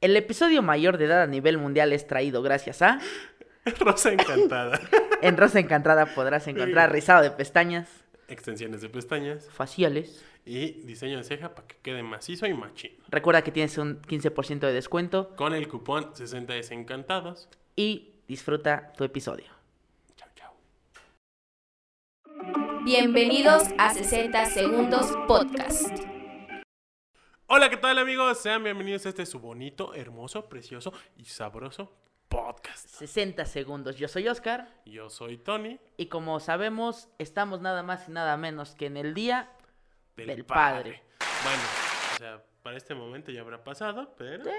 El episodio mayor de edad a nivel mundial es traído gracias a... Rosa encantada. En Rosa Encantada podrás encontrar rizado de pestañas, Extensiones de pestañas faciales. y diseño de ceja para que quede macizo y machín. Recuerda que tienes un 15% de descuento Con el cupón 60 desencantados. y disfruta tu episodio. Chao, chao. Bienvenidos a 60 Segundos Podcast. Hola, ¿qué tal amigos? Sean bienvenidos a este su bonito, hermoso, precioso y sabroso podcast. 60 segundos. Yo soy Oscar Yo soy Tony y como sabemos estamos nada más y nada menos que en el día del, Del padre. padre. Bueno, o sea, para este momento ya habrá pasado, pero... Sí,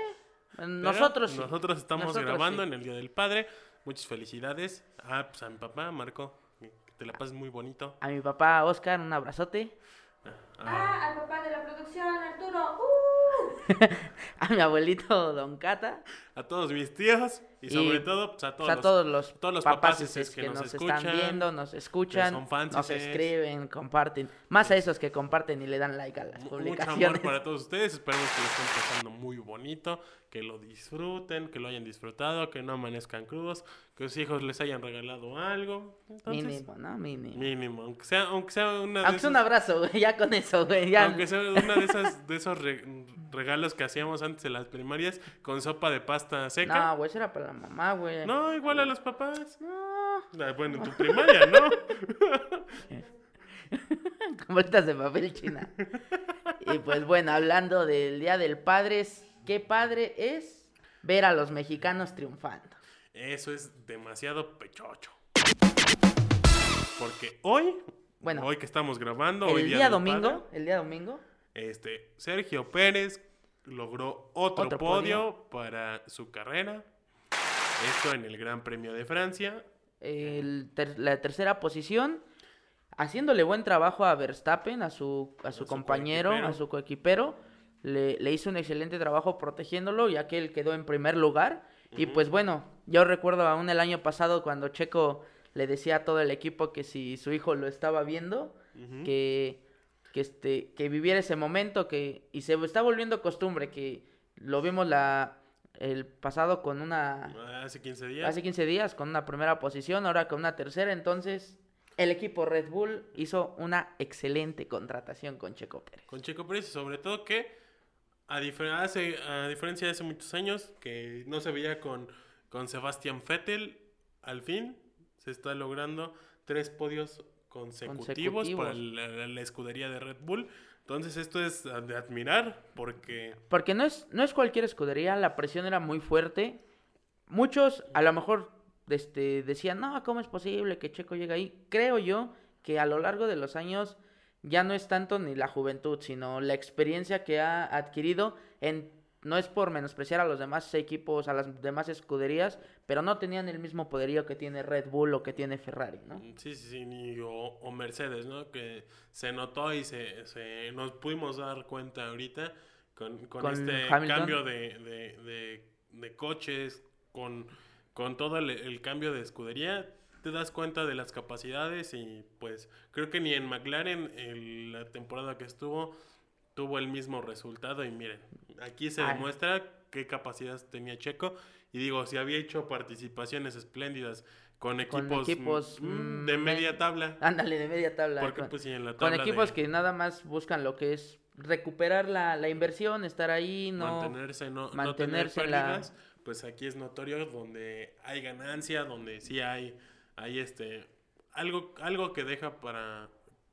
pero nosotros sí. Nosotros estamos Nosotros grabando sí. en el Día del Padre. Muchas felicidades. Ah, pues a mi papá, Marco. Que te la pases muy bonito. A mi papá Oscar un abrazote. Ah, al papá de la producción, Arturo. A mi abuelito Don Cata. a todos mis tíos y Y, sobre todo pues, a todos sea, los todos los, todos los papás es que que, nos nos, escuchan, están viendo, nos escuchan, son fans nos es- escriben, comparten. Más a esos que comparten y le dan like a las publicaciones. Mucho amor para todos ustedes. Esperemos que lo estén pasando muy bonito, que lo disfruten, que lo hayan disfrutado, que no amanezcan crudos, que sus hijos les hayan regalado algo. Entonces, Mínimo, ¿no? Mínimo. Mínimo, aunque sea, aunque sea una Aunque sea un abrazo, ya con eso, güey. Ya. aunque sea una de esas de esos re- regalos que hacíamos antes en las primarias con sopa de pasta No, seca. güey, eso era para la mamá, güey. No, igual a los papás. No. Ah, Bueno, en tu primaria, ¿no? Con bolitas de papel china. y pues bueno, hablando del Día del Padre, ¿qué padre es ver a los mexicanos triunfando? Eso es demasiado pechocho. Porque hoy, Bueno, hoy que estamos grabando, hoy el día día del domingo, padre, el día domingo, este, Sergio Pérez logró otro, Otro podio, para su carrera. Esto en el Gran Premio de Francia. el ter- la tercera posición, haciéndole buen trabajo a Verstappen, a su, a su compañero, a su coequipero. Le, le hizo un excelente trabajo protegiéndolo, ya que él quedó en primer lugar. Y pues bueno, yo recuerdo aún el año pasado cuando Checo le decía a todo el equipo que si su hijo lo estaba viendo, que, que, este, que viviera ese momento, que, y se está volviendo costumbre, que lo vimos la, el pasado con una, Hace 15 días. hace 15 días con una primera posición, ahora con una tercera, entonces el equipo Red Bull hizo una excelente contratación con Checo Pérez. Con Checo Pérez sobre todo que a, difer- hace- a diferencia de hace muchos años que no se veía con, con Sebastian Vettel, al fin se está logrando tres podios consecutivos, para la, la- la escudería de Red Bull. Entonces esto es de admirar porque Porque no es, no es cualquier escudería, la presión era muy fuerte. Muchos a lo mejor este, decían, no, ¿cómo es posible que Checo llegue ahí? Creo yo que a lo largo de los años ya no es tanto ni la juventud, sino la experiencia que ha adquirido en... No es por menospreciar a los demás equipos, a las demás escuderías, pero no tenían el mismo poderío que tiene Red Bull o que tiene Ferrari, ¿no? Sí, sí, sí, ni- o, o Mercedes, ¿no? Que se notó y se, se- nos pudimos dar cuenta ahorita con, con Con este Hamilton. cambio de, de, de- de coches, con, con todo el, el cambio de escudería, te das cuenta de las capacidades y pues creo que ni en McLaren el- la temporada que estuvo tuvo el mismo resultado y miren, aquí se Ay. demuestra qué capacidad tenía Checo y digo, si había hecho participaciones espléndidas con Con equipos, equipos, mm, mm, de me- media tabla. Ándale, de media tabla. Porque con- pues sí, en la Con tabla equipos de que nada más buscan lo que es recuperar la, la inversión, estar ahí, no... mantenerse, no, no mantenerse tener en la- pérdidas, pues aquí es notorio donde hay ganancia, donde sí hay, hay este, algo, algo que deja para,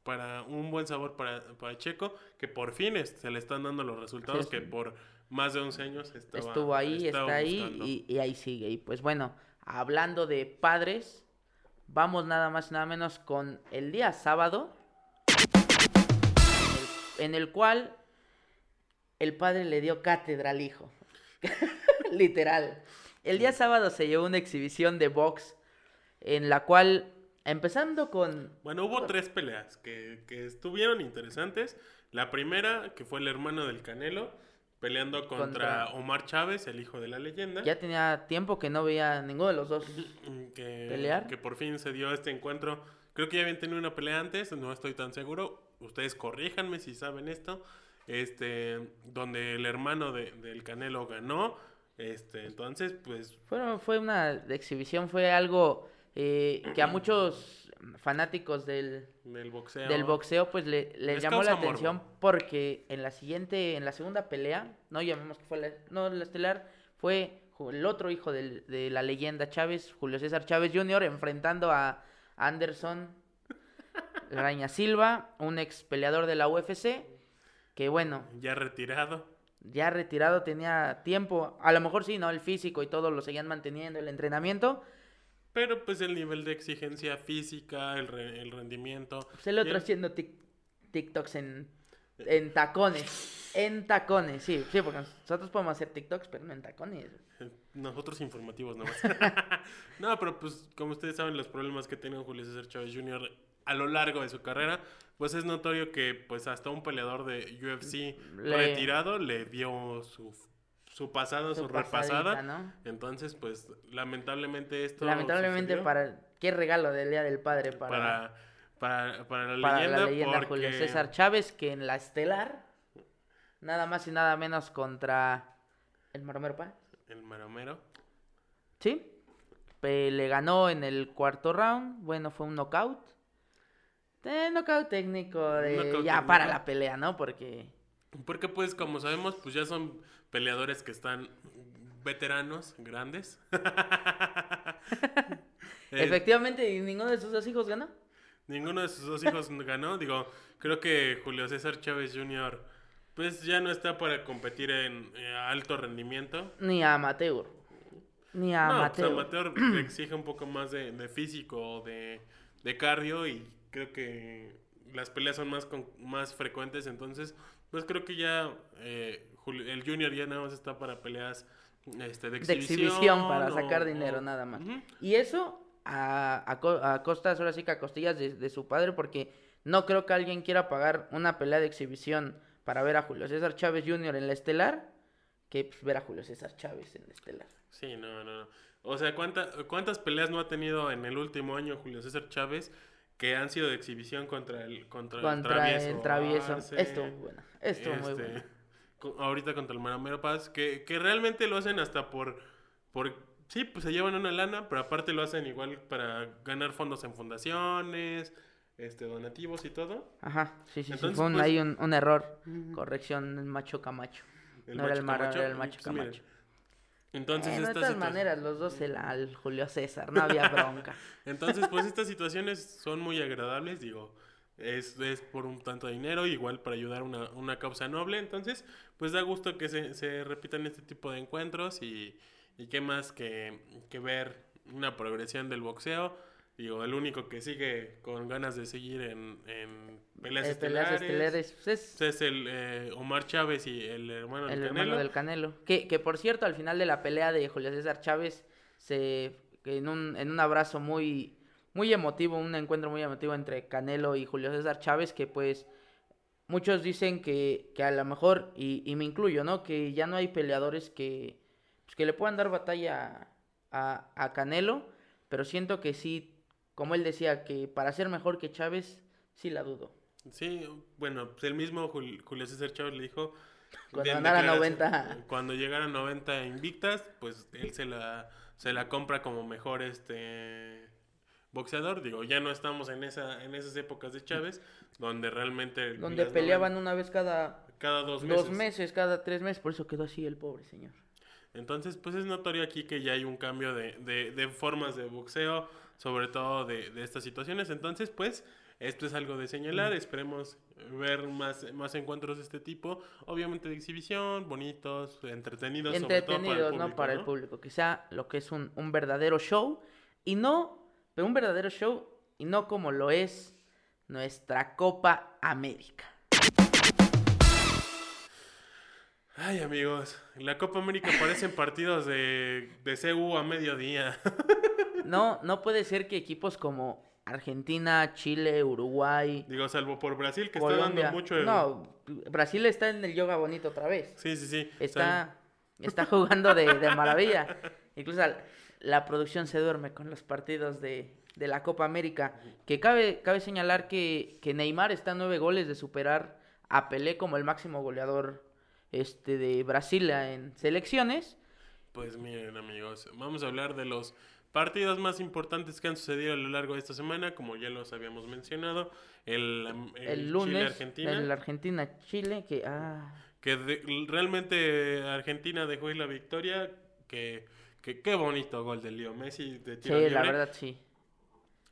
para un buen sabor para, para Checo, que por fin es- se le están dando los resultados Sí, que por más de 11 años estaba, estuvo ahí, estaba está ahí y, y ahí sigue. Y pues bueno, hablando de padres, vamos nada más y nada menos con el día sábado, en el, en el cual el padre le dio cátedra al hijo. Literal. El día sábado se llevó una exhibición de box en la cual, empezando con... Bueno, hubo tres peleas que, que estuvieron interesantes. La primera, que fue el hermano del Canelo, peleando contra, Contra- Omar Chávez, el hijo de la leyenda. Ya tenía tiempo que no veía ninguno de los dos. Que, ¿Pelear? que por fin se dio este encuentro. Creo que ya habían tenido una pelea antes, no estoy tan seguro. Ustedes corríjanme si saben esto. Este, donde el hermano de- del Canelo ganó. Este, entonces, pues, fue una exhibición, fue algo eh, que a muchos fanáticos del, del boxeo. del boxeo pues le, les llamó la morbo. atención porque en la siguiente, en la segunda pelea, no llamemos que fue la, no, la estelar, fue el otro hijo del- de la leyenda Chávez, Julio César Chávez Jr., enfrentando a Anderson Graña Silva, un ex peleador de la UFC, que bueno, Ya retirado. ya retirado tenía tiempo, a lo mejor sí, ¿no? El físico y todo lo seguían manteniendo, el entrenamiento, Pero pues el nivel de exigencia física, el, re- el rendimiento. Pues el otro el- haciendo TikToks en, en tacones. En tacones, sí, sí, porque nosotros podemos hacer TikToks, pero no en tacones. Nosotros informativos nomás. no, pero pues como ustedes saben los problemas que tiene Julio César Chávez Jr. a lo largo de su carrera, pues es notorio que pues hasta un peleador de UFC Le- retirado le dio su, su pasado, su, Su repasada. Entonces, pues lamentablemente esto Lamentablemente sucedió para... Qué regalo del Día del Padre para, para, para, para la para leyenda, la leyenda porque Julio César Chávez, que en la estelar, nada más y nada menos contra el Maromero Paz. el maromero Sí, le ganó en el cuarto round, bueno, fue un knockout. Eh, knockout técnico de knockout ya técnico. para la pelea, ¿no? Porque Porque pues como sabemos, pues ya son peleadores que están veteranos, grandes. Efectivamente y ninguno de sus dos hijos ganó. Ninguno de sus dos hijos ganó. Digo, creo que Julio César Chávez Jr. pues ya no está para competir en eh, alto rendimiento. Ni a amateur. Ni a no, pues amateur. amateur exige un poco más de, de físico, de, de cardio y creo que las peleas son más, con- más frecuentes. Entonces, pues creo que ya eh, el Junior ya nada más está para peleas este, de de exhibición. exhibición para o- sacar dinero o- nada más. Y eso a, a, a costas, ahora sí que a costillas de, de su padre, porque no creo que alguien quiera pagar una pelea de exhibición para ver a Julio César Chávez Jr. en la estelar, que pues, ver a Julio César Chávez en la estelar. Sí, no, no, no. O sea, ¿cuánta- ¿cuántas peleas no ha tenido en el último año Julio César Chávez que han sido de exhibición contra el contra, Contra el travieso? el travieso. Arce, Esto bueno. Esto muy este, bueno. co- Ahorita contra el Maramero Paz, que, que realmente lo hacen hasta por, por... Sí, pues se llevan una lana, pero aparte lo hacen igual para ganar fondos en fundaciones, este donativos y todo. Ajá, sí, sí, sí. Entonces, Fue un, pues- ahí un, un error. Corrección, Macho Camacho. no era el Macho Mara, Camacho, era el Macho pues, mira, Camacho. Entonces, Eh, no, de todas situación- maneras, los dos el, al Julio César, no había bronca. Entonces, pues estas situaciones son muy agradables, digo, es, es por un tanto de dinero, igual para ayudar a una, una causa noble, entonces, pues da gusto que se, se repitan este tipo de encuentros y, y qué más que, que ver una progresión del boxeo, digo, el único que sigue con ganas de seguir en, en peleas Eh, peleas estelares, estelares, pues, es es el eh, Omar Chávez y el hermano el del hermano Canelo. del Canelo. Que, que por cierto, al final de la pelea de Julio César Chávez, se que en un, en un abrazo muy, muy emotivo, un encuentro muy emotivo entre Canelo y Julio César Chávez, que pues muchos dicen que, que a lo mejor, y, y me incluyo, ¿no? Que ya no hay peleadores que, pues, que le puedan dar batalla a, a Canelo, pero siento que sí, como él decía, que para ser mejor que Chávez, sí la dudo. Sí, bueno, pues el mismo Jul- Julio César Chávez le dijo... Cuando ganara declaración- 90. Cuando llegara a 90 invictas, pues él se la, se la compra como mejor este boxeador. Digo, ya no estamos en esa en esas épocas de Chávez, donde realmente... Donde peleaban noven- una vez cada cada dos meses. dos meses, cada tres meses, por eso quedó así el pobre señor. Entonces, pues es notorio aquí que ya hay un cambio de, de, de formas de boxeo, sobre todo de, de estas situaciones. Entonces, pues, esto es algo de señalar. Esperemos ver más, más encuentros de este tipo. Obviamente de exhibición, bonitos, entretenidos, sobre todo para el Entretenidos, público, ¿no? Para el público, que sea lo que es un, un verdadero show y no, pero un verdadero show y no como lo es nuestra Copa América. Ay, amigos, la Copa América parecen partidos de, de CU a mediodía. No, no puede ser que equipos como Argentina, Chile, Uruguay, Digo, salvo por Brasil, que Colombia. está dando mucho... el- No, Brasil está en el yoga bonito otra vez. Sí, sí, sí. Está, está jugando de, de maravilla. Incluso la, producción se duerme con los partidos de, de la Copa América. Que cabe, cabe señalar que, que Neymar está a nueve goles de superar a Pelé como el máximo goleador este, de Brasil en selecciones. Pues miren amigos, vamos a hablar de los partidos más importantes que han sucedido a lo largo de esta semana, como ya los habíamos mencionado, el, am- el El lunes, Chile-Argentina, el Argentina-Chile, que... Ah, que de- realmente Argentina dejó ir la victoria, que, que qué bonito gol de Leo Messi de sí, tiro la libre. verdad sí.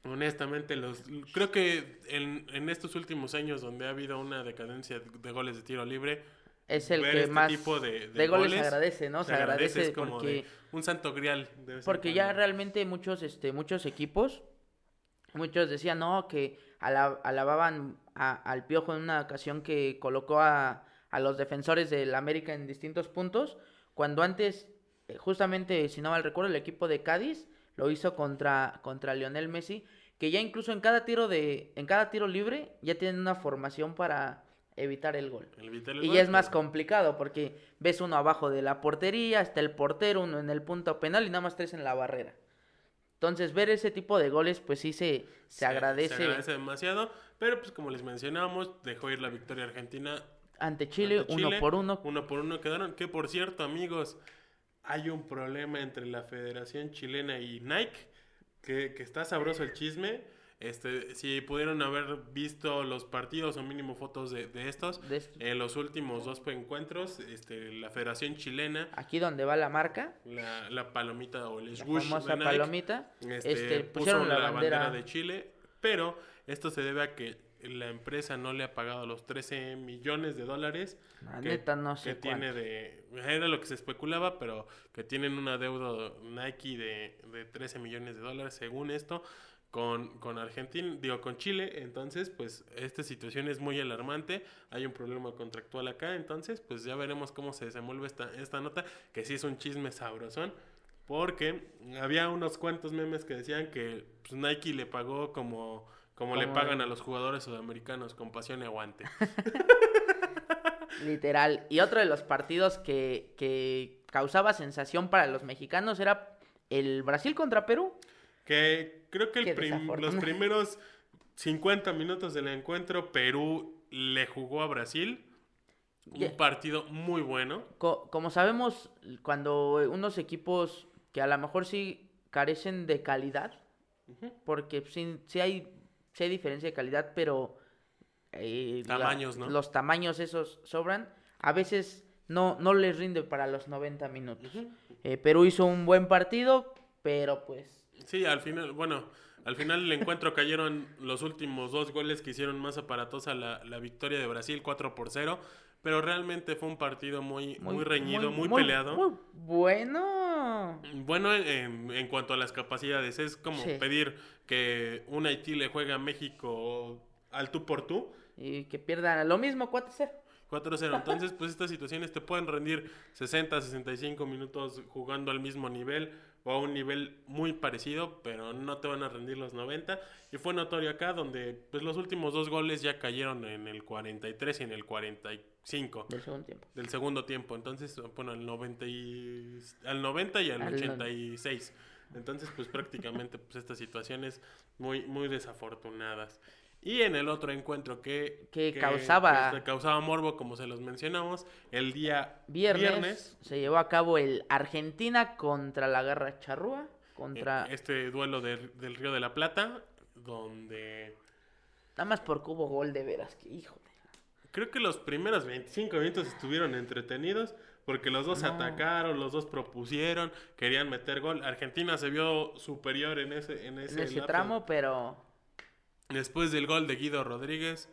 Honestamente, los, creo que en, en estos últimos años donde ha habido una decadencia de, goles de tiro libre, Es el ver que este más tipo de, de, goles, se goles agradece, ¿no? se agradece, es como porque... de un santo grial. de Porque ya realmente muchos, este, muchos equipos, muchos decían, no, que ala- alababan a- al Piojo en una ocasión que colocó a, a los defensores del América en distintos puntos, cuando antes, justamente, si no mal recuerdo, el equipo de Cádiz lo hizo contra, contra Lionel Messi, que ya incluso en cada tiro de, en cada tiro libre ya tienen una formación para evitar el gol. El Y gol, ya es más complicado porque ves uno abajo de la portería, está el portero, uno en el punto penal y nada más tres en la barrera. Entonces, ver ese tipo de goles, pues sí se, se, agradece Se agradece demasiado, pero pues como les mencionábamos, dejó ir la victoria argentina ante Chile, ante uno Chile. por uno. Uno por uno quedaron. Que por cierto, amigos, hay un problema entre la Federación Chilena y Nike. Que, que está sabroso el chisme. Este, si pudieron haber visto los partidos o mínimo fotos de, de estos, de en los últimos dos encuentros, este, la Federación Chilena, Aquí donde va la marca, la, la palomita o el la swoosh famosa de Nike, palomita, este, este, puso pusieron la, la bandera... bandera de Chile, pero esto se debe a que la empresa no le ha pagado los 13 millones de dólares la que- neta no que sé tiene cuánto. de era lo que se especulaba pero que tienen una deuda Nike de, de 13 millones de dólares según esto con, con Argentina, digo con Chile, entonces pues esta situación es muy alarmante, hay un problema contractual acá, entonces pues ya veremos cómo se desenvuelve esta, esta nota, que sí es un chisme sabrosón, porque había unos cuantos memes que decían que pues, Nike le pagó como, como le pagan a los jugadores sudamericanos, con pasión y aguante. Literal. Y otro de los partidos que, que causaba sensación para los mexicanos era el Brasil contra Perú. Que creo que el Qué prim- los primeros 50 minutos del encuentro, Perú le jugó a Brasil. Un partido muy bueno. Co- como sabemos, cuando unos equipos que a lo mejor sí carecen de calidad, porque sí, sí hay, sí hay diferencia de calidad, pero eh, la- Tamaños, ¿no? los tamaños esos sobran, a veces no, no les rinde para los 90 minutos. Eh, Perú hizo un buen partido, pero pues Sí, al final, bueno, al final del encuentro cayeron los últimos dos goles que hicieron más aparatosa la, la victoria de Brasil, 4 por 0. Pero realmente fue un partido muy, muy, reñido, muy, peleado. muy bueno. Bueno, en, en cuanto a las capacidades, es como Sí. pedir que un Haití le juegue a México al tú por tú. Y que pierdan lo mismo 4-0. 4-0. Entonces, pues estas situaciones te pueden rendir 60, 65 minutos jugando al mismo nivel o a un nivel muy parecido, pero no te van a rendir los 90. Y fue notorio acá donde pues los últimos dos goles ya cayeron en el 43 y en el 45 del segundo tiempo. del segundo tiempo. Entonces, bueno, al 90 y, al 90 y al Al 86. Entonces, pues prácticamente pues estas situaciones muy muy desafortunadas. Y en el otro encuentro que, Que causaba- que causaba morbo, como se los mencionamos, el día Viernes, viernes, se llevó a cabo el Argentina contra la Garra Charrúa, contra este duelo de- del Río de la Plata, donde nada más porque hubo gol de veras, que hijo creo que los primeros 25 minutos estuvieron entretenidos. Porque los dos se No. atacaron, los dos propusieron, querían meter gol. Argentina se vio superior en ese, en ese, en ese tramo, pero Después del gol de Guido Rodríguez,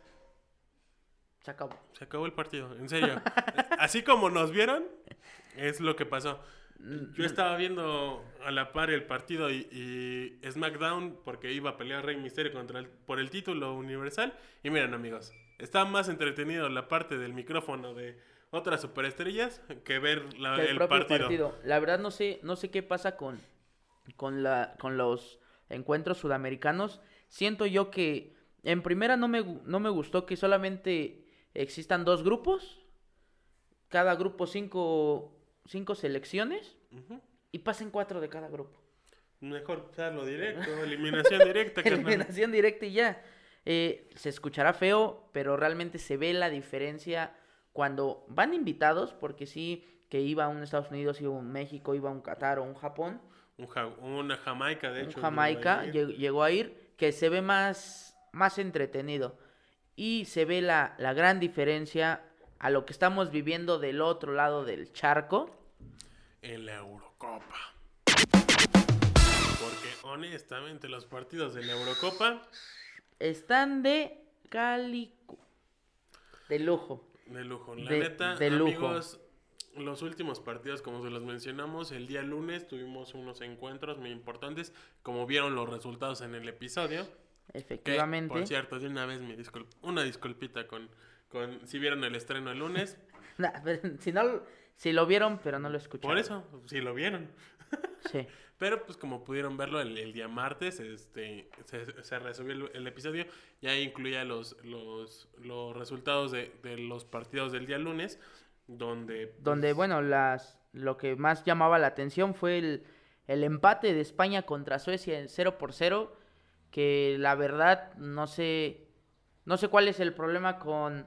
se acabó. se acabó el partido, en serio. Así como nos vieron, es lo que pasó. Yo estaba viendo a la par el partido y, y SmackDown porque iba a pelear Rey Misterio contra el- por el título universal. Y miren amigos, está más entretenido la parte del micrófono de otras superestrellas que ver la- que el, el propio partido. partido. La verdad no sé, no sé qué pasa con, con, la, con los encuentros sudamericanos. Siento yo que en primera no me, no me gustó que solamente existan dos grupos, cada grupo cinco, cinco selecciones Ujú. y pasen cuatro de cada grupo. Mejor pasarlo directo, eliminación directa. Eliminación directa y ya. Eh, se escuchará feo, pero realmente se ve la diferencia cuando van invitados, porque sí, que iba a un Estados Unidos, iba a un México, iba a un Qatar o un Japón, Un Ja- una Jamaica, de un hecho. Jamaica, llegó a ir. lle- llegó a ir, que se ve más, más entretenido. Y se ve la, la gran diferencia a lo que estamos viviendo del otro lado del charco. en la Eurocopa. Porque honestamente los partidos de la Eurocopa Están de calico. De lujo. de lujo. La De- neta, de lujo. amigos, los últimos partidos como se los mencionamos, el día lunes tuvimos unos encuentros muy importantes, como vieron los resultados en el episodio. Que, Efectivamente. por cierto, de una vez me disculp una disculpita con, con si vieron el estreno el lunes. Nah, si no, si lo vieron, pero no lo escucharon. Por eso, si lo vieron. Sí. Pero pues como pudieron verlo el, el día martes, este se, se resubió el, el episodio, ya incluía los, los, los resultados de, de los partidos del día lunes, donde... pues, Donde, bueno, las lo que más llamaba la atención fue el, el empate de España contra Suecia en 0 por 0. Que la verdad no sé. No sé cuál es el problema con,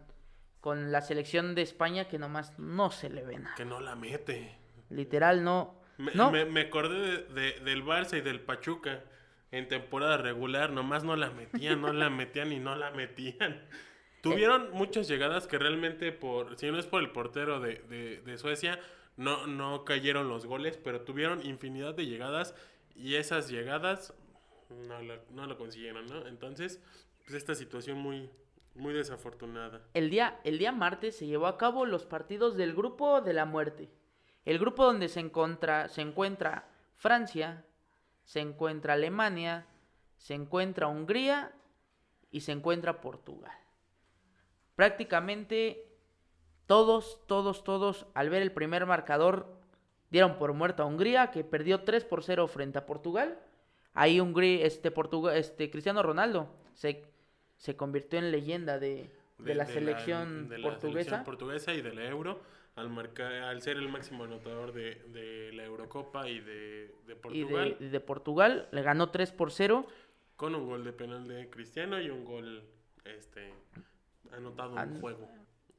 con la selección de España que nomás no se le ve nada. Que no la mete. Literal, no. Me, no. me, me acordé de, de- del Barça y del Pachuca en temporada regular, nomás no la metían, no la metían y no la metían. Tuvieron muchas llegadas que realmente, por si no es por el portero de, de- de Suecia, no, no cayeron los goles, pero tuvieron infinidad de llegadas y esas llegadas no lo, no lo consiguieron, ¿no? Entonces, pues esta situación muy, muy desafortunada. El día, el día martes se llevó a cabo los partidos del grupo de la muerte. El grupo donde se encuentra, se encuentra Francia, se encuentra Alemania, se encuentra Hungría y se encuentra Portugal. Prácticamente todos, todos, todos, al ver el primer marcador, dieron por muerto a Hungría, que perdió 3 por 0 frente a Portugal. Ahí Hungría, este, Portugal, este, Cristiano Ronaldo se, se convirtió en leyenda de, de la selección de la portuguesa. selección portuguesa y de la Euro al marcar al ser el máximo anotador de, de la Eurocopa y de, de y Portugal de, de Portugal le ganó 3 por 0. con un gol de penal de Cristiano y un gol este anotado en juego.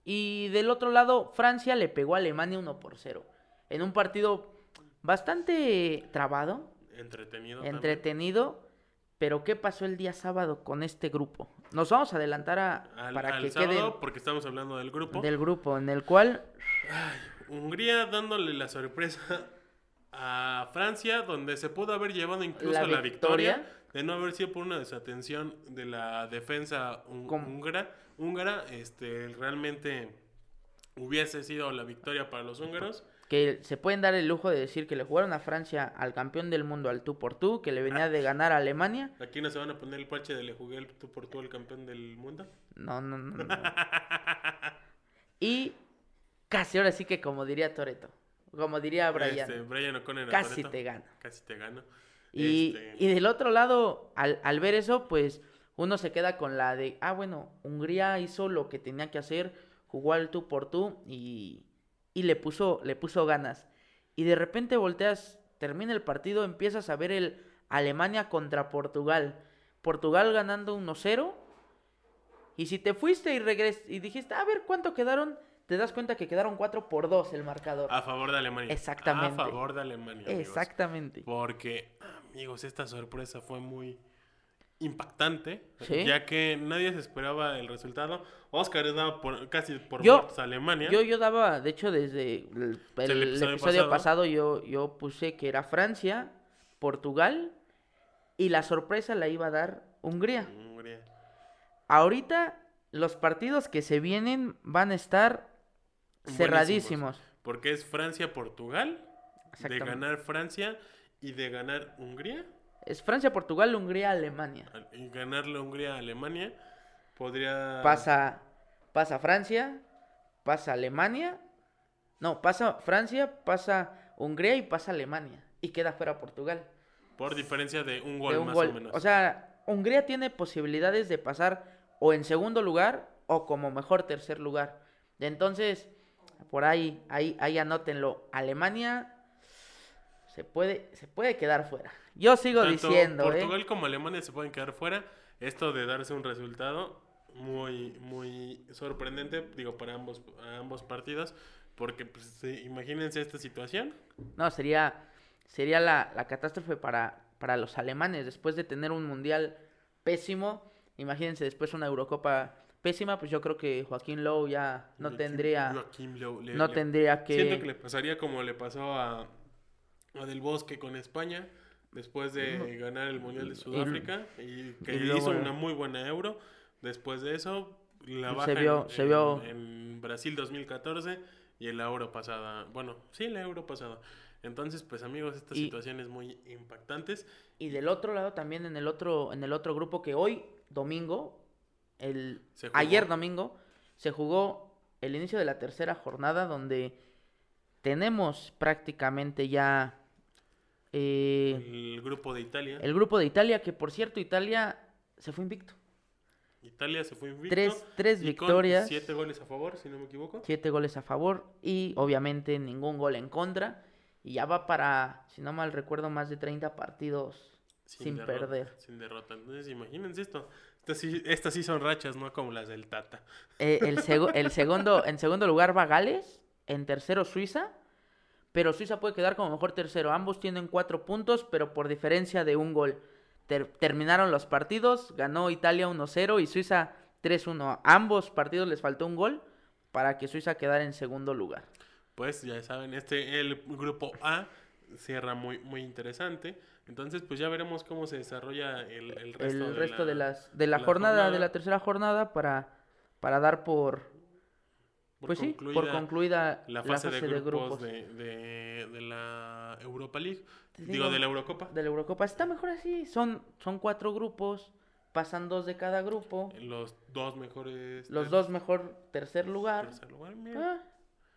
Y del otro lado, Francia le pegó a Alemania 1 por 0. En un partido bastante trabado, Entretenido. también. entretenido. Pero ¿qué pasó el día sábado con este grupo? Nos vamos a adelantar a, Al, para al que sábado, quede porque estamos hablando del grupo. del grupo en el cual Hungría dándole la sorpresa a Francia, donde se pudo haber llevado incluso La victoria. De no haber sido por una desatención de la defensa húngara. Húngara, este, realmente hubiese sido la victoria para los húngaros. que se pueden dar el lujo de decir que le jugaron a Francia al campeón del mundo al tú por tú, que le venía de ganar a Alemania. Aquí no se van a poner el parche de le jugué el tú por tú al campeón del mundo. No, no, no. no. y casi ahora sí que como diría Toreto, como diría Brian, Este, Brian O'Connor. casi Toretto. te gana. Casi te gano. Y, Este, y del otro lado, al, al ver eso, pues uno se queda con la de, ah, bueno, Hungría hizo lo que tenía que hacer, jugó al tú por tú y, y le, puso, le puso ganas. Y de repente volteas, termina el partido, empiezas a ver el Alemania contra Portugal. Portugal ganando 1-0. Y si te fuiste y regres y dijiste, a ver cuánto quedaron, te das cuenta que quedaron 4 por 2 el marcador. a favor de Alemania. Exactamente. A favor de Alemania. amigos. Exactamente. Porque, amigos, esta sorpresa fue muy impactante, Sí. ya que nadie se esperaba el resultado. Oscar daba por, casi por Yo- a Alemania. Yo, yo daba, de hecho, desde el, el el episodio, pasado, pasado. yo, yo puse que era Francia, Portugal y la sorpresa la iba a dar Hungría. Hungría. Ahorita los partidos que se vienen van a estar cerradísimos. Porque es Francia-Portugal, de ganar Francia y de ganar Hungría. Es Francia, Portugal, Hungría, Alemania. Al- Y ganarle Hungría a Alemania podría... Pasa, pasa Francia, pasa Alemania. No, pasa Francia, pasa Hungría y pasa Alemania. Y queda fuera Portugal. Por diferencia de un gol de un más gol. o menos. O sea, Hungría tiene posibilidades de pasar o en segundo lugar o como mejor tercer lugar. Entonces, por ahí, ahí, ahí anótenlo. Alemania se puede, se puede quedar fuera. Yo sigo Tanto diciendo, Portugal ¿eh? como Alemania se pueden quedar fuera. Esto de darse un resultado muy, muy sorprendente, digo, para ambos, ambos partidos. Porque, pues, sí, imagínense esta situación. No, sería, sería la, la catástrofe para, para los alemanes. Después de tener un mundial pésimo, imagínense después una Eurocopa pésima, pues yo creo que Joaquín Lowe ya no Joaquín- tendría, Joaquín Lowe le- no le- tendría que... Siento que le pasaría como le pasó a, Del Bosque con España después de ganar el Mundial de Sudáfrica y que y luego- hizo una muy buena euro. Después de eso, la Se baja vio- en, se vio- en Brasil 2014 y el euro pasada. Bueno, sí, la euro pasada. Entonces, pues amigos, estas Y- situaciones muy impactantes. Y del otro lado también en el otro, en el otro grupo que hoy, domingo, el Se ayer domingo, se jugó el inicio de la tercera jornada donde tenemos prácticamente ya eh, El grupo de Italia. el grupo de Italia, que por cierto Italia se fue invicto. Italia se fue invicto. Tres, tres y con victorias, Siete goles a favor, si no me equivoco. siete goles a favor y obviamente ningún gol en contra. Y ya va para, si no mal recuerdo, más de 30 partidos sin, derrota, perder. Sin derrota. Entonces, imagínense esto. Estas sí, estas sí son rachas, no como las del Tata. Eh, el, sego- el segundo, en segundo lugar va Gales, en tercero Suiza, pero Suiza puede quedar como mejor tercero. Ambos tienen cuatro puntos, pero por diferencia de un gol. Ter- terminaron los partidos, ganó Italia 1-0 y Suiza 3-1. Ambos partidos les faltó un gol para que Suiza quedara en segundo lugar. Pues ya saben, este el grupo A cierra muy muy interesante. Entonces, pues ya veremos cómo se desarrolla el, el resto, El de, resto la, de las de la la jornada, de jornada. la tercera jornada para para dar por por pues sí, por concluida concluida la fase, de, grupos, De, de- de la Europa League. Digo, digo, de la Eurocopa. de la Eurocopa. Está mejor así. Son, son cuatro grupos. Pasan dos de cada grupo. Los dos mejores. Los dos mejor tercer lugar. tercer lugar, mira. Ah,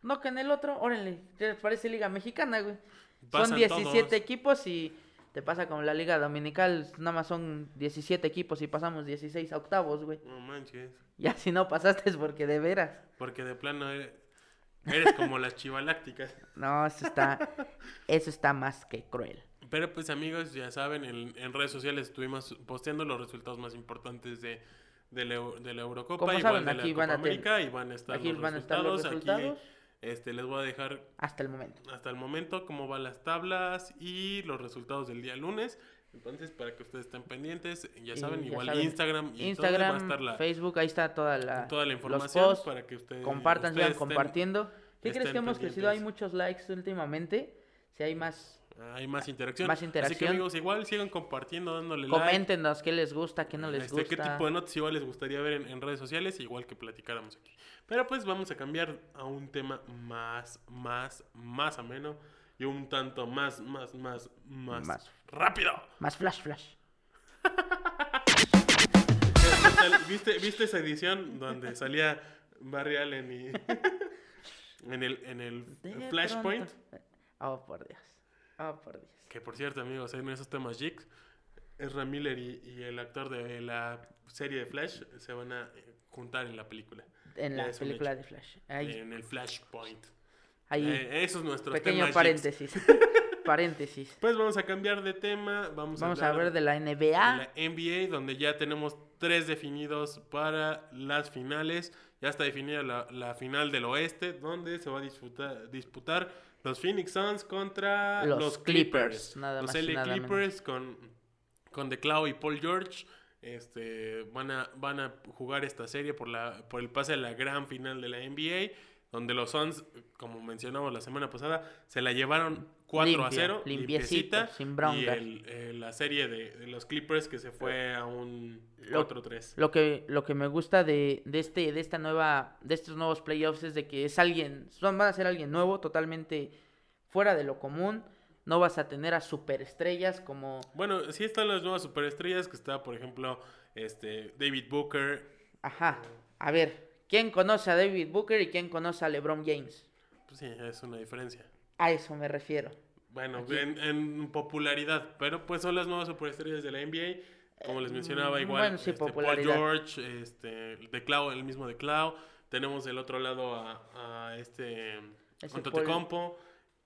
no que en el otro. Órale. ¿Qué parece Liga Mexicana, güey? Son Pasan 17 todos. equipos y te pasa como la Liga Dominical. Nada más son 17 equipos y pasamos 16 a octavos, güey. No manches. Ya si no pasaste es porque de veras. Porque de plano eres, eres como las chivalácticas. No, eso está, eso está más que cruel. Pero pues amigos, ya saben, en, en redes sociales estuvimos posteando los resultados más importantes de, de, la, de la Eurocopa, igual saben, de la aquí Copa van a ten- América y van a estar Aquí los van a estar los resultados Aquí este, les voy a dejar hasta el momento. hasta el momento cómo van las tablas y los resultados del día lunes. Entonces, para que ustedes estén pendientes, ya Y saben, ya igual saben, Instagram y todo va a Instagram, estar la, Facebook, ahí está toda la, toda la los información posts. para que ustedes Compartan, sigan ustedes compartiendo. ¿Qué crees que hemos crecido? Hay muchos likes últimamente. Si hay más, Hay más interacción. Más Así que interacción. amigos, igual sigan compartiendo, dándole like. coméntenos qué les gusta, qué no les Este, ¿Qué gusta. tipo de notas igual les gustaría ver en, en redes sociales? Igual que platicáramos aquí. Pero pues vamos a cambiar a un tema más, más, más ameno y un tanto más, más, más, más, Más. rápido. Más flash, flash. ¿Qué? ¿Viste, ¿Viste esa edición donde salía Barry Allen y en el, en el Flashpoint? Oh, por Dios. Oh, por Dios. Que por cierto, amigos, en esos temas geeks, Ezra Miller y, y el actor de la serie de Flash se van a eh, juntar en la película. En Ya la película de Flash. Ahí, En el Flashpoint. ahí Eh, eso es nuestro pequeño paréntesis. paréntesis. Pues vamos a cambiar de tema. Vamos, Vamos a, a ver de la NBA. de la NBA, donde ya tenemos tres definidos para las finales. Ya está definida la, la final del oeste, donde se va a disputar, disputar los Phoenix Suns contra Los los, Clippers, Clippers. nada los más LA nada Clippers con, con The Cloud y Paul George. Este, van, a, van a jugar esta serie por, la, por el pase a la gran final de la NBA, donde los Suns, como mencionamos la semana pasada, se la llevaron 4 a Limpia, 0, limpiecito, limpiecita, sin y broncas. el- eh, la serie de, de los Clippers que se fue a un Lo- 4-3. Lo que, lo que me gusta de, de este, de esta nueva, de estos nuevos playoffs es de que es alguien, son- van a ser alguien nuevo, totalmente fuera de lo común. No vas a tener a superestrellas como, Bueno, sí están las nuevas superestrellas, que está, por ejemplo, este David Booker. ajá, a ver, ¿quién conoce a David Booker y quién conoce a LeBron James? Pues sí, es una diferencia. A eso me refiero. Bueno, en, en popularidad, pero pues son las nuevas superestrellas de la NBA. Como les mencionaba, Mm, igual bueno, sí, este, Paul. George, este, de Clau, el mismo de Clau. Tenemos del otro lado a, a este Antetokounmpo,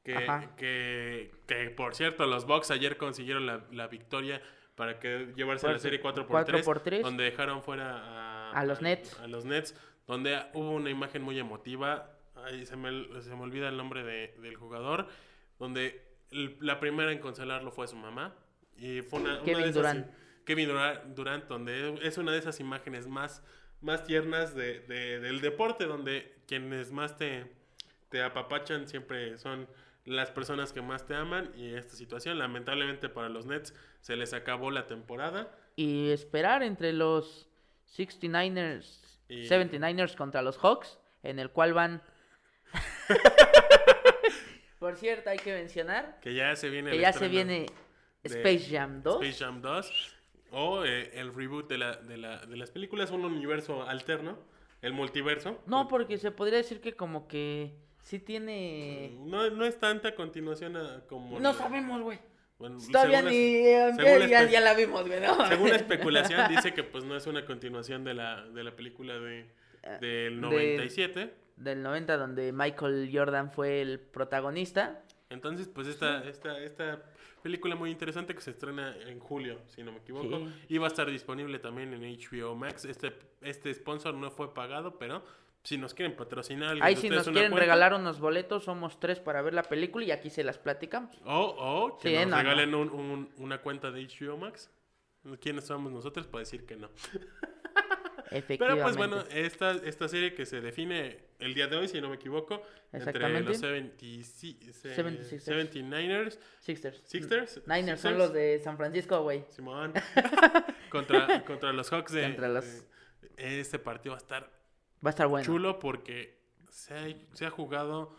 que, que, que, por cierto, los Bucks ayer consiguieron la, la victoria para que llevarse la serie 4 por cuatro 3, por tres. donde dejaron fuera a, A los Nets. A los Nets, donde hubo una imagen muy emotiva. Ahí se me, se me olvida el nombre de- del jugador, donde el- la primera en cancelarlo fue su mamá. Y fue una, una Kevin de esas- Durant. Kevin Dura- Durant, donde es una de esas imágenes más, más tiernas de, de- del deporte, donde quienes más te, te apapachan siempre son las personas que más te aman. Y esta situación, lamentablemente para los Nets, se les acabó la temporada. Y esperar entre los 69ers, Y- 79ers contra los Hawks, en el cual van... Por cierto, hay que mencionar Que ya se viene que ya se viene de Space Jam 2. Space Jam 2 o eh, el reboot de, la, de, la, de las películas, un universo alterno, el multiverso. No, porque se podría decir que como que sí tiene... No, no es tanta continuación a- como... No la- sabemos, güey. bueno, Todavía según ni... es- ya, según la ya- espe- ya la vimos, güey. ¿no? Según la especulación, dice que pues no es una continuación de la, de la película de, del 97. Del 90, donde Michael Jordan fue el protagonista. Entonces, pues esta, esta, esta película muy interesante que se estrena en julio, si no me equivoco. Sí. Y va a estar disponible también en HBO Max. Este, este sponsor no fue pagado, pero si nos quieren patrocinar, Ahí si nos quieren cuenta, regalar unos boletos, somos tres para ver la película y aquí se las platicamos. O, o que Sí, nos no, no. regalen un- un- una cuenta de HBO Max. ¿Quiénes somos nosotros para decir que no? Efectivamente. Pero pues bueno, esta, esta serie que se define el día de hoy, si no me equivoco, entre los 70, se- 76ers. 79ers, Sixers. Sixers, Niners son los de San Francisco, güey. Simón, contra, contra los Hawks de, Contra los- de- Este partido va a estar Va a estar bueno. chulo porque se ha, se ha jugado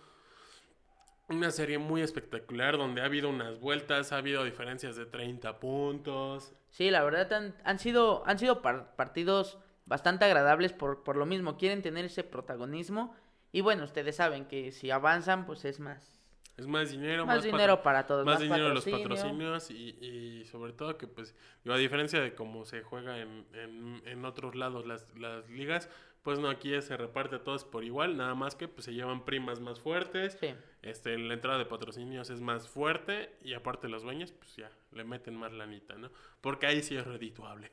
una serie muy espectacular donde ha habido unas vueltas, ha habido diferencias de 30 puntos. Sí, la verdad han, han sido, han sido par- partidos bastante agradables por, por lo mismo. Quieren tener ese protagonismo. Y bueno, ustedes saben que si avanzan, pues es más, Es más dinero, más más, dinero para todos. más dinero los patrocinio. patrocinios y, y sobre todo que pues a diferencia de cómo se juega en, en, en otros lados las, las ligas, pues no, aquí se reparte a todos por igual, nada más que pues se llevan primas más fuertes, Sí. este, la entrada de patrocinios es más fuerte y aparte los dueños pues ya le meten más lanita, ¿no? Porque ahí sí es redituable.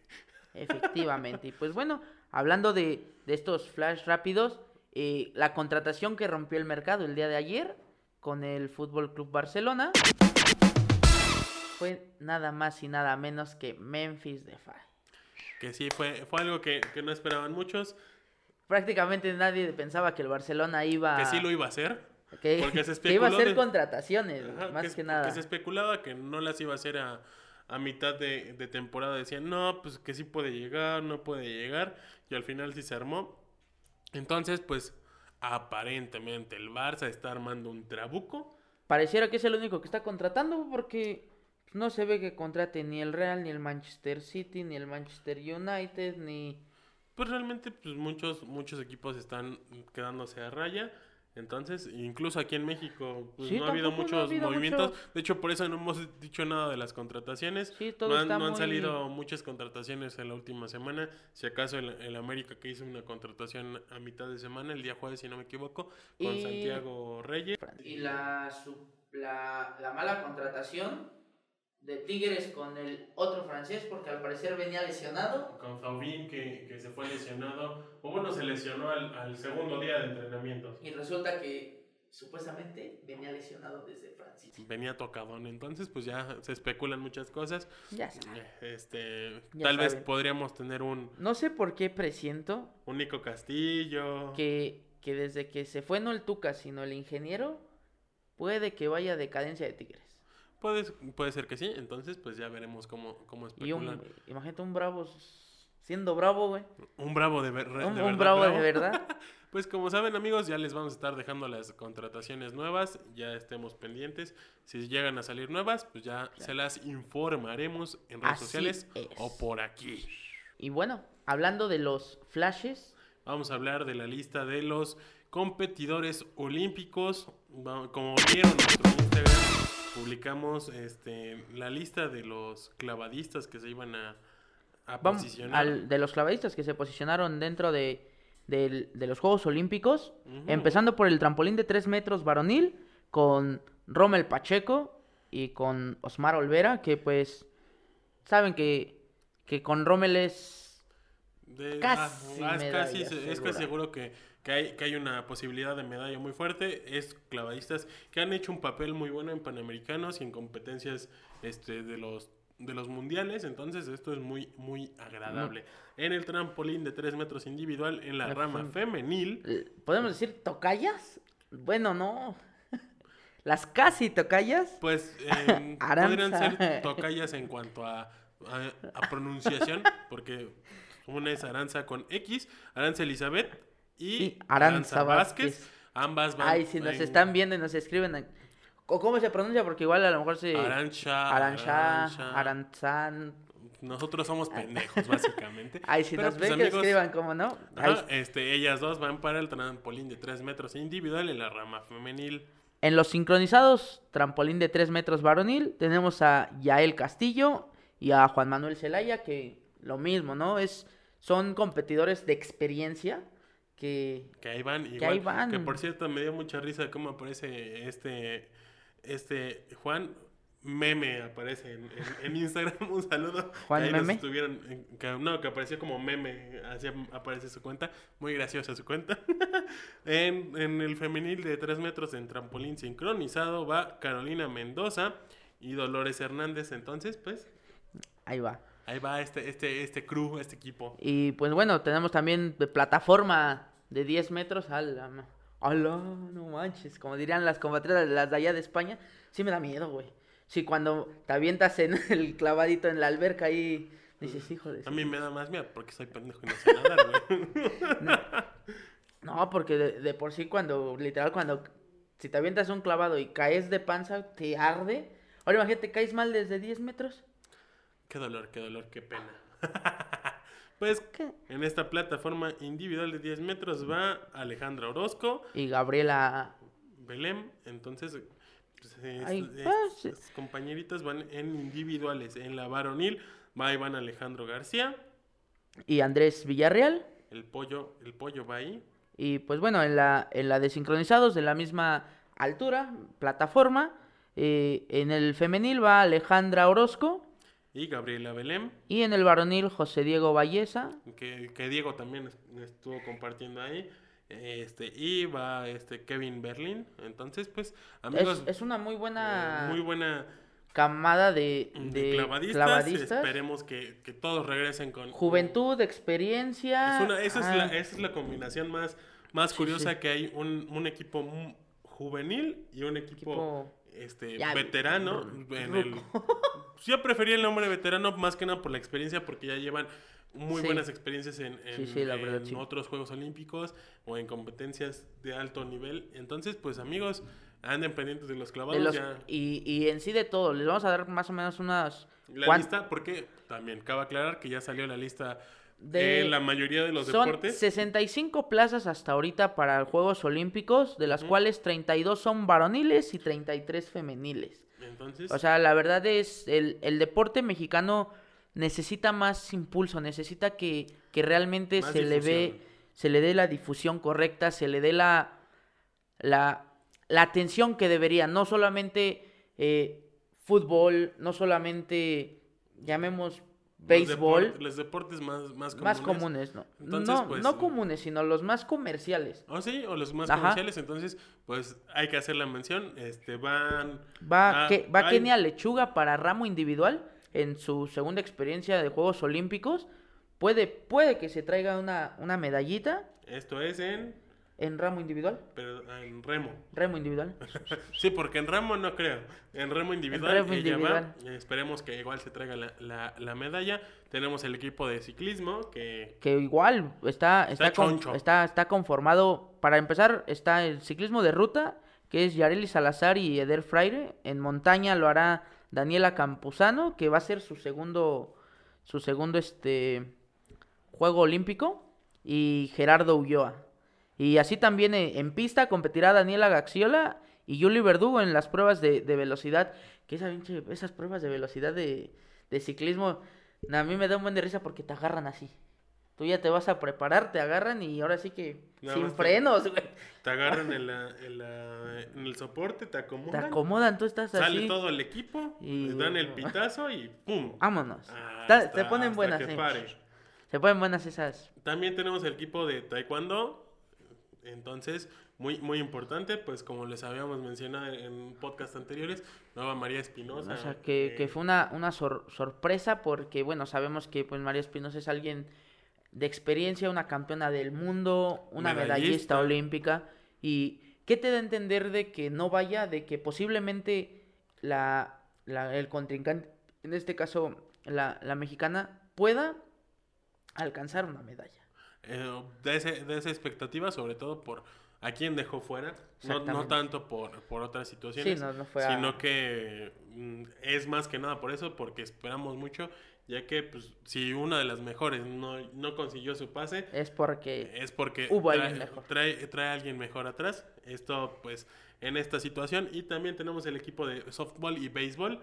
Efectivamente. Y pues bueno, hablando de, de estos flash rápidos, eh, la contratación que rompió el mercado el día de ayer con el Fútbol Club Barcelona fue nada más y nada menos que Memphis Depay. Que sí, fue, fue algo que, que no esperaban muchos, Prácticamente nadie pensaba que el Barcelona iba que sí lo iba a hacer. que, porque se que iba a especuló hacer de- contrataciones, Ajá, más que porque nada. se especulaba que no las iba a hacer a, a mitad de, de temporada. Decían, no, pues que sí puede llegar, no puede llegar. Y al final sí se armó. Entonces, pues, aparentemente el Barça está armando un trabuco. Pareciera que es el único que está contratando porque no se ve que contrate ni el Real, ni el Manchester City, ni el Manchester United, ni... Pues realmente, pues muchos, muchos equipos están quedándose a raya. Entonces, incluso aquí en México, pues Sí, no ha habido tampoco no ha muchos habido movimientos. mucho- De hecho, por eso no hemos dicho nada de las contrataciones. Sí, todo no han, está no han muy- salido muchas contrataciones en la última semana. Si acaso el, el América que hizo una contratación a mitad de semana, el día jueves, si no me equivoco, con Y- Santiago Reyes. Y la, la, la mala contratación de Tigres con el otro francés porque al parecer venía lesionado. Con Faubín que, que se fue lesionado, o bueno, se lesionó al, al segundo día de entrenamientos. Y resulta que supuestamente venía lesionado desde Francia. Venía tocadón, entonces pues ya se especulan muchas cosas. Ya saben. Este, Ya tal vez podríamos tener un, No sé por qué presiento un Nico Castillo. que, que desde que se fue no el Tuca, sino el ingeniero, puede que vaya a decadencia de Tigres. Puede, puede ser que sí, entonces pues ya veremos cómo, cómo Y un, especulan. imagínate un bravo siendo bravo, güey. Un bravo de, ver- Un, de un verdad. bravo de verdad. Pues como saben amigos, ya les vamos a estar dejando las contrataciones nuevas, ya estemos pendientes. Si llegan a salir nuevas, pues ya se las informaremos en redes Así sociales es. o por aquí. Y bueno, hablando de los flashes, Vamos a hablar de la lista de los competidores olímpicos. Como vieron en nuestro Instagram, publicamos este, la lista de los clavadistas que se iban a, a vamos posicionar. al, de los clavadistas que se posicionaron dentro de, del- de los Juegos Olímpicos, empezando por el trampolín de 3 metros varonil con Rommel Pacheco y con Osmar Olvera, que pues saben que, que con Rommel es De- Casi ah, es medalla casi, es segura. casi seguro que, que hay, que hay una posibilidad de medalla muy fuerte. Es clavadistas que han hecho un papel muy bueno en Panamericanos y en competencias este, de los de los mundiales, entonces esto es muy, muy agradable. En el trampolín de 3 metros individual, en la La rama fem- femenil, Eh, ¿Podemos decir tocallas? Bueno, no. Las casi tocallas. pues eh, podrían ser tocallas en cuanto a, a, a pronunciación, porque una es Aranza con X, Aranza Elizabeth y, Y Aranza Vázquez. Ambas van Ay, si nos en están viendo y nos escriben. en- ¿O ¿Cómo se pronuncia? Porque igual a lo mejor se. Arancha, Arancha, Arancha. Aranzan. Nosotros somos pendejos, básicamente. Ay, si Pero, nos pues, ven, que amigos, escriban, ¿cómo no? Ajá, este, ellas dos van para el trampolín de 3 metros individual en la rama femenil. En los sincronizados, trampolín de 3 metros varonil, tenemos a Yael Castillo y a Juan Manuel Zelaya, que lo mismo, ¿no? Es, son competidores de experiencia que... Que ahí van, igual, Que ahí van. que por cierto me dio mucha risa cómo aparece este, este Juan Meme aparece en, en- en Instagram, un saludo. ¿Juan ahí Meme? estuvieron, que, no, que apareció como meme, así aparece su cuenta, muy graciosa su cuenta. en, en el femenil de 3 metros en trampolín sincronizado va Carolina Mendoza y Dolores Hernández, entonces pues Ahí va. Ahí va este, este, este crew, este equipo. Y pues bueno, tenemos también de plataforma de 10 metros. ¡Ala! ¡Ala! No manches. Como dirían las compatriotas, las de allá de España. Sí me da miedo, güey. Sí, cuando te avientas en el clavadito en la alberca ahí, dices, hijo de... A mí me da más miedo porque soy pendejo y no sé nadar, güey. No, porque de, de por sí cuando, literal, cuando... Si te avientas un clavado y caes de panza, te arde. Ahora imagínate, caes mal desde 10 metros. Qué dolor, qué dolor, qué pena. pues ¿Qué? en esta plataforma individual de 10 metros va Alejandra Orozco, Y Gabriela... Belém, entonces pues, es- Ay, es- pues, compañeritas van en individuales. En la varonil va Iván Alejandro García, Y Andrés Villarreal. el pollo, el pollo va ahí. Y pues bueno, en la, en la de sincronizados de la misma altura, plataforma, eh, en el femenil va Alejandra Orozco Y Gabriela Belém, y en el varonil José Diego Valleza. que, que Diego también es- estuvo compartiendo ahí. Este, y va este Kevin Berlin. Entonces, pues, amigos, Es, es una muy buena eh, muy buena camada de, de de clavadistas. clavadistas. Esperemos que, que todos regresen con Juventud, experiencia. Es una- esa, es ah, la, esa es la combinación más, más curiosa sí. que hay un, un equipo juvenil y un equipo, Equipo este ya, veterano. en el- yo prefería el nombre veterano más que nada por la experiencia porque ya llevan muy Sí. buenas experiencias en, en- Sí, sí, la verdad, en sí. otros Juegos Olímpicos o en competencias de alto nivel. Entonces, pues amigos, anden pendientes de los de clavados. los- ya. y, y en sí de todo. Les vamos a dar más o menos unas. La lista, porque también cabe aclarar que ya salió la lista de, la mayoría de los Son deportes. 65 plazas hasta ahorita para Juegos Olímpicos, de las Ujú. cuales 32 son varoniles y 33 femeniles. Entonces, O sea, la verdad es, el, el deporte mexicano necesita más impulso, necesita que, que realmente se le ve, se le dé la difusión correcta, se le dé la, la, la atención que debería, no solamente eh, fútbol, no solamente, llamemos, los béisbol, deport- los deportes más, más comunes. más comunes, ¿no? Entonces, no, pues, no comunes, sino los más comerciales. ¿Oh, sí? O los más Ajá. comerciales. Entonces, pues hay que hacer la mención. Este, van... Va, Ah, que, va hay- Kenia Lechuga para ramo individual en su segunda experiencia de Juegos Olímpicos. Puede, puede que se traiga una, una medallita Esto es en, en ramo individual. pero, en remo. Remo individual. Sí, porque en remo no creo. En remo individual, remo ella individual. va. Esperemos que igual se traiga la, la, la medalla. Tenemos el equipo de ciclismo que... Que igual está, está, Está con- está, está conformado. Para empezar, está el ciclismo de ruta, que es Yareli Salazar y Eder Fraire. En montaña lo hará Daniela Campuzano, que va a ser su segundo, su segundo este juego olímpico. Y Gerardo Ulloa. Y así también eh, en pista competirá Daniela Gaxiola y Yuli Verdugo en las pruebas de, de velocidad. Que esa esas pruebas de velocidad de, de ciclismo, a mí me da un buen de risa porque te agarran así. Tú ya te vas a preparar, te agarran y ahora sí que Nada sin frenos, güey. Te agarran en, la, en, la- en el soporte, te Te acomodan. acomodan, tú estás Sale así. todo el equipo, Y- les dan el pitazo y ¡pum! Vámonos. Hasta- Está- te ponen hasta buenas, que eh. pare. Se ponen buenas esas. También tenemos el equipo de taekwondo. Entonces, muy, muy importante, pues como les habíamos mencionado en podcast anteriores, nueva María Espinosa. O sea, que, eh, que fue una, una sor- sorpresa porque, bueno, sabemos que pues María Espinosa es alguien de experiencia, una campeona del mundo, una medallista, Medallista. olímpica. ¿Y qué te da a entender de que no vaya, de que posiblemente la, la- el contrincante, en este caso la, la mexicana, pueda alcanzar una medalla? Eh, de, ese- de esa expectativa, sobre todo por a quién dejó fuera, no, no tanto por, por otras situaciones, Sí, no, no fue a- sino que mm, es más que nada por eso, porque esperamos mucho, ya que pues, si una de las mejores no, no consiguió su pase, Es porque es porque Hubo trae, alguien mejor. Trae, trae alguien mejor atrás. Esto, pues, en esta situación. Y también tenemos el equipo de softball y béisbol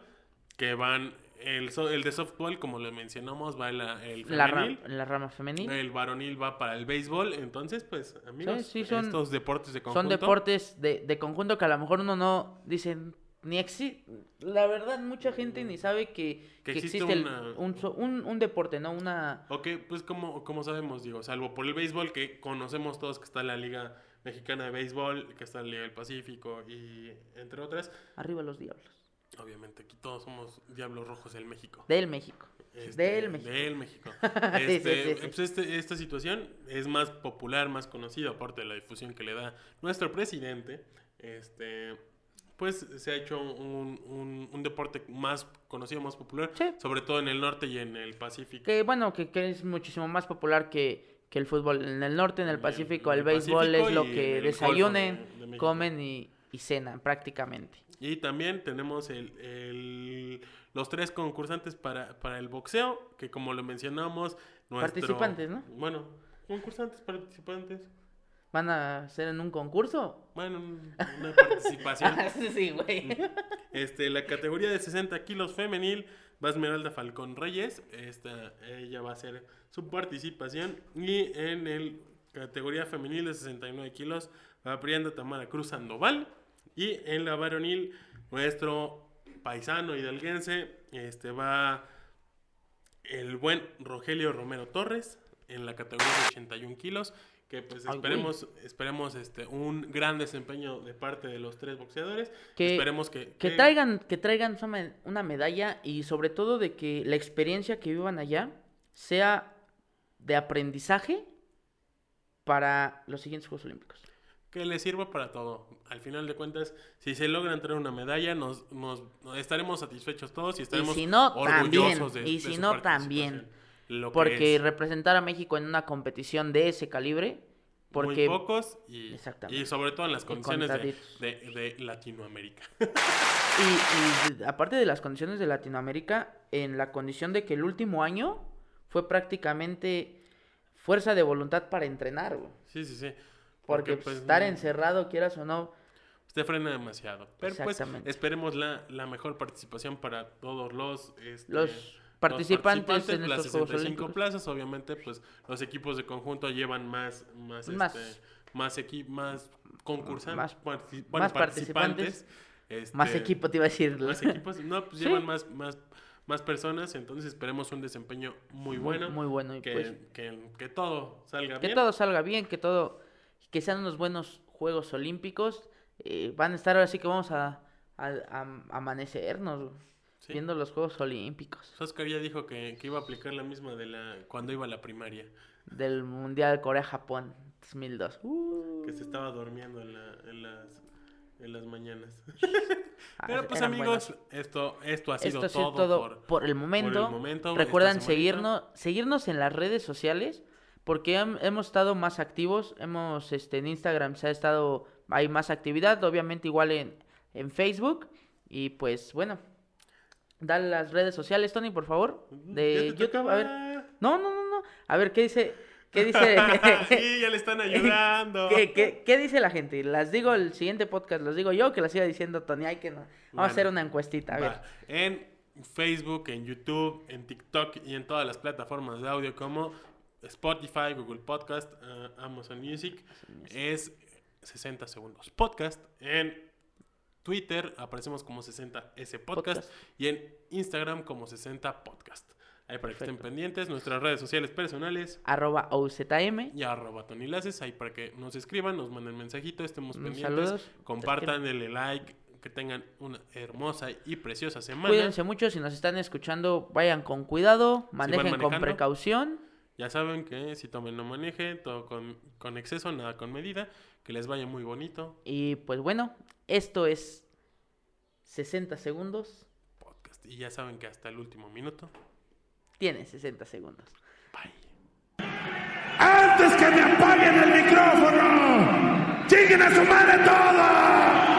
que van. El, so- el de softball, como lo mencionamos, va el, el la, la rama femenil. El varonil va para el béisbol. Entonces, pues, amigos, sí, son- estos deportes de conjunto. Son deportes de, de conjunto que a lo mejor uno no dice ni existe. La verdad, mucha gente ni sabe que, Que que existe existe, el- una- un, un, un deporte, ¿no? Una. Ok, pues como, como sabemos, digo, salvo por el béisbol que conocemos todos que está la Liga Mexicana de Béisbol, que está la Liga del Pacífico y entre otras. Arriba los diablos. Obviamente, aquí todos somos Diablos Rojos del México. Del México. Este, del México. Del México. Sí, Este, sí, sí. pues este- esta situación es más popular, más conocida, aparte de la difusión que le da nuestro presidente. Este, pues se ha hecho un, un- un deporte más conocido, más popular, sobre todo en el norte y en el Pacífico. Que bueno, que, que es muchísimo más popular que, que el fútbol. En el norte, en el Pacífico, en el el béisbol Pacífico es lo que de- desayunen, de comen y, y cenan prácticamente. Y también tenemos el, el- los tres concursantes para, para el boxeo, que como lo mencionamos, nuestro... Participantes, ¿no? Bueno, concursantes, participantes. ¿Van a hacer en un concurso? Bueno, un- una participación. sí, güey. Este, la categoría de 60 kilos femenil va Esmeralda Falcón Reyes. Esta, ella va a hacer su participación. Y en el categoría femenil de 69 kilos va Brianda Tamara Cruz Sandoval. Y en la varonil, nuestro paisano hidalguense, este va el buen Rogelio Romero Torres en la categoría de 81 kilos. Que pues esperemos, esperemos este, un gran desempeño de parte de los tres boxeadores. Que- esperemos que, Que traigan, que traigan una me- una medalla y sobre todo de que la experiencia que vivan allá sea de aprendizaje para los siguientes Juegos Olímpicos. Que les sirva para todo. Al final de cuentas, si se logran traer una medalla, nos, nos estaremos satisfechos todos y estaremos si no, orgullosos también. de Y de si su no, también. Lo que Porque es representar a México en una competición de ese calibre, porque muy pocos y, y sobre todo en las Y condiciones de, de- de Latinoamérica. Y, y aparte de las condiciones de Latinoamérica, en la condición de que el último año fue prácticamente fuerza de voluntad para entrenar, güey. sí, sí, sí. Porque, pues, estar no- encerrado, quieras o no, Te frena demasiado. Pero pues esperemos la, la mejor participación para todos los, este, los participantes en las estos Juegos 65 Olímpicos. plazas, obviamente, pues los equipos de conjunto llevan más, más, Más- este, más, equi- más concursantes, Más- bueno, más participantes, este, Más equipo te iba a decir. más equipos, no, pues Sí. llevan más, más, más personas, entonces esperemos un desempeño muy bueno, Muy bueno. Y que, pues, que, que todo salga que bien. todo salga bien, que todo, que sean unos buenos Juegos Olímpicos. Eh, van a estar ahora sí que vamos a, a- a- amanecernos Sí. viendo los Juegos Olímpicos Oscar ya dijo que, que iba a aplicar la misma de la cuando iba a la primaria, del Mundial Corea-Japón 2002. Uh, que se estaba durmiendo en, la- en las, en las mañanas. ah, Pero pues eran amigos, buenos. esto, esto ha sido Esto ha sido todo, por, por, el momento. momento, Recuerdan esta semanita. seguirnos, seguirnos en las redes sociales porque hem- hemos estado más activos. Hemos, este, en Instagram se ha estado, hay más actividad, obviamente igual en, en Facebook. Y pues bueno, dale las redes sociales, Tony, por favor, de YouTube. A ver, no, no, no, no. A ver, ¿qué dice? ¿Qué dice? sí, ya le están ayudando. ¿Qué, qué, qué dice la gente? ¿Las digo el siguiente podcast? ¿Los digo yo que las siga diciendo Tony? Ay, que no. Vamos Bueno, a hacer una encuestita, a ver. En Facebook, en YouTube, en TikTok y en todas las plataformas de audio como Spotify, Google Podcast, eh, Amazon Music, es 60 segundos podcast. En Twitter aparecemos como 60S podcast, Podcast. y en Instagram como 60 podcast. Ahí para que estén pendientes. Nuestras redes sociales personales Arroba OZM. y arroba Tony Laces. Ahí para que nos escriban, nos manden mensajito, estemos Mm, pendientes. saludos. Compartan, denle like. Que tengan una hermosa y preciosa semana. Cuídense mucho, si nos están escuchando, vayan con cuidado, manejen con precaución. Ya saben que si tomen no manejen, todo con, con exceso, nada con medida. Que les vaya muy bonito. Y pues bueno, esto es 60 segundos. Podcast. Y ya saben que hasta el último minuto. Tiene 60 segundos. Bye. ¡Antes que me apaguen el micrófono! ¡Lleguen a su madre todos!